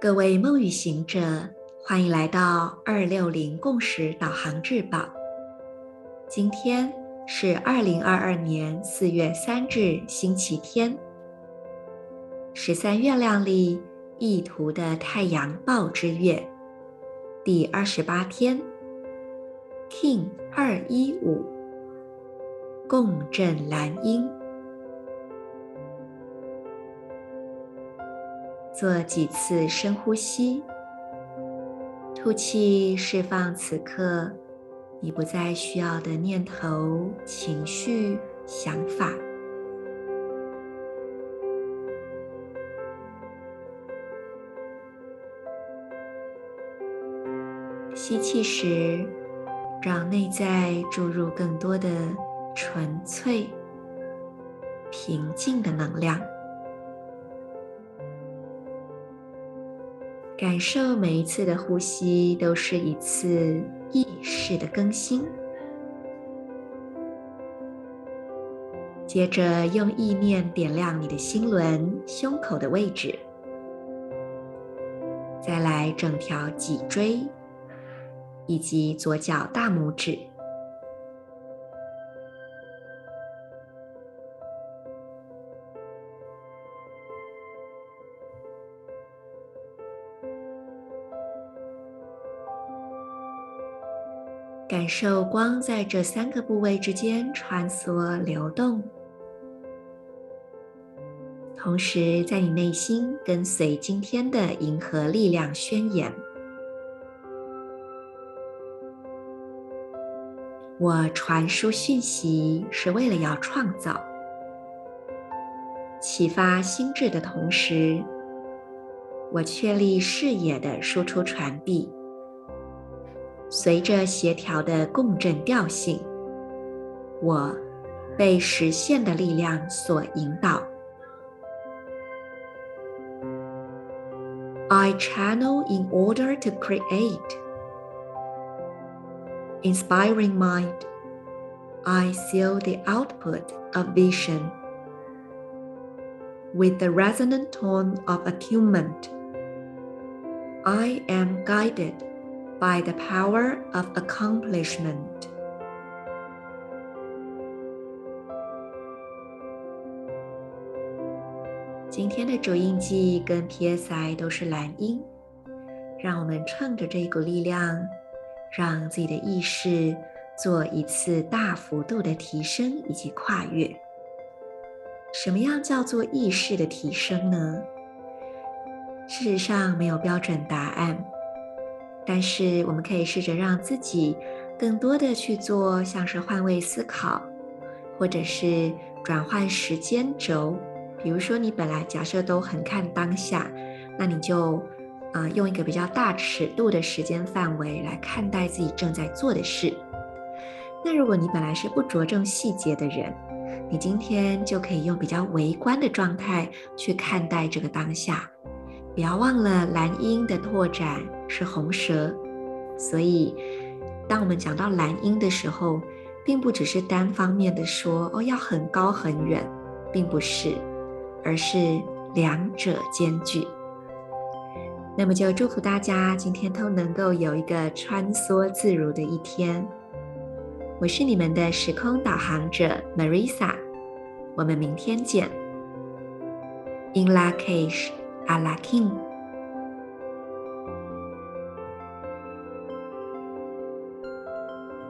各位梦与行者，欢迎来到二六零共识导航日报。今天是二零二二年四月三日，星期天。十三月亮历意图的太阳报之月第二十八天，King 二一五，共振蓝鹰。做几次深呼吸，吐气，释放此刻你不再需要的念头、情绪、想法。吸气时，让内在注入更多的纯粹、平静的能量。感受每一次的呼吸都是一次意识的更新。接着用意念点亮你的心轮胸口的位置，再来整条脊椎以及左脚大拇指。感受光在这三个部位之间穿梭流动，同时在你内心跟随今天的银河力量宣言：我传输讯息是为了要创造、启发心智的同时，我确立视野的输出传递。随着协调的共振调性，我被实现的力量所引导。I channel in order to create. Inspiring mind, I seal the output of vision with the resonant tone of attunement. I am guided. By the power of accomplishment。今天的主音记跟 PSI 都是蓝音，让我们趁着这股力量，让自己的意识做一次大幅度的提升以及跨越。什么样叫做意识的提升呢？事实上，没有标准答案。但是，我们可以试着让自己更多的去做，像是换位思考，或者是转换时间轴。比如说，你本来假设都很看当下，那你就啊、用一个比较大尺度的时间范围来看待自己正在做的事。那如果你本来是不着重细节的人，你今天就可以用比较微观的状态去看待这个当下。不要忘了，蓝鹰的拓展是红蛇，所以当我们讲到蓝鹰的时候，并不只是单方面的说哦，要很高很远，并不是，而是两者兼具。那么就祝福大家今天都能够有一个穿梭自如的一天。我是你们的时空导航者 Marisa，我们明天见。In Lak'ech 阿拉 King。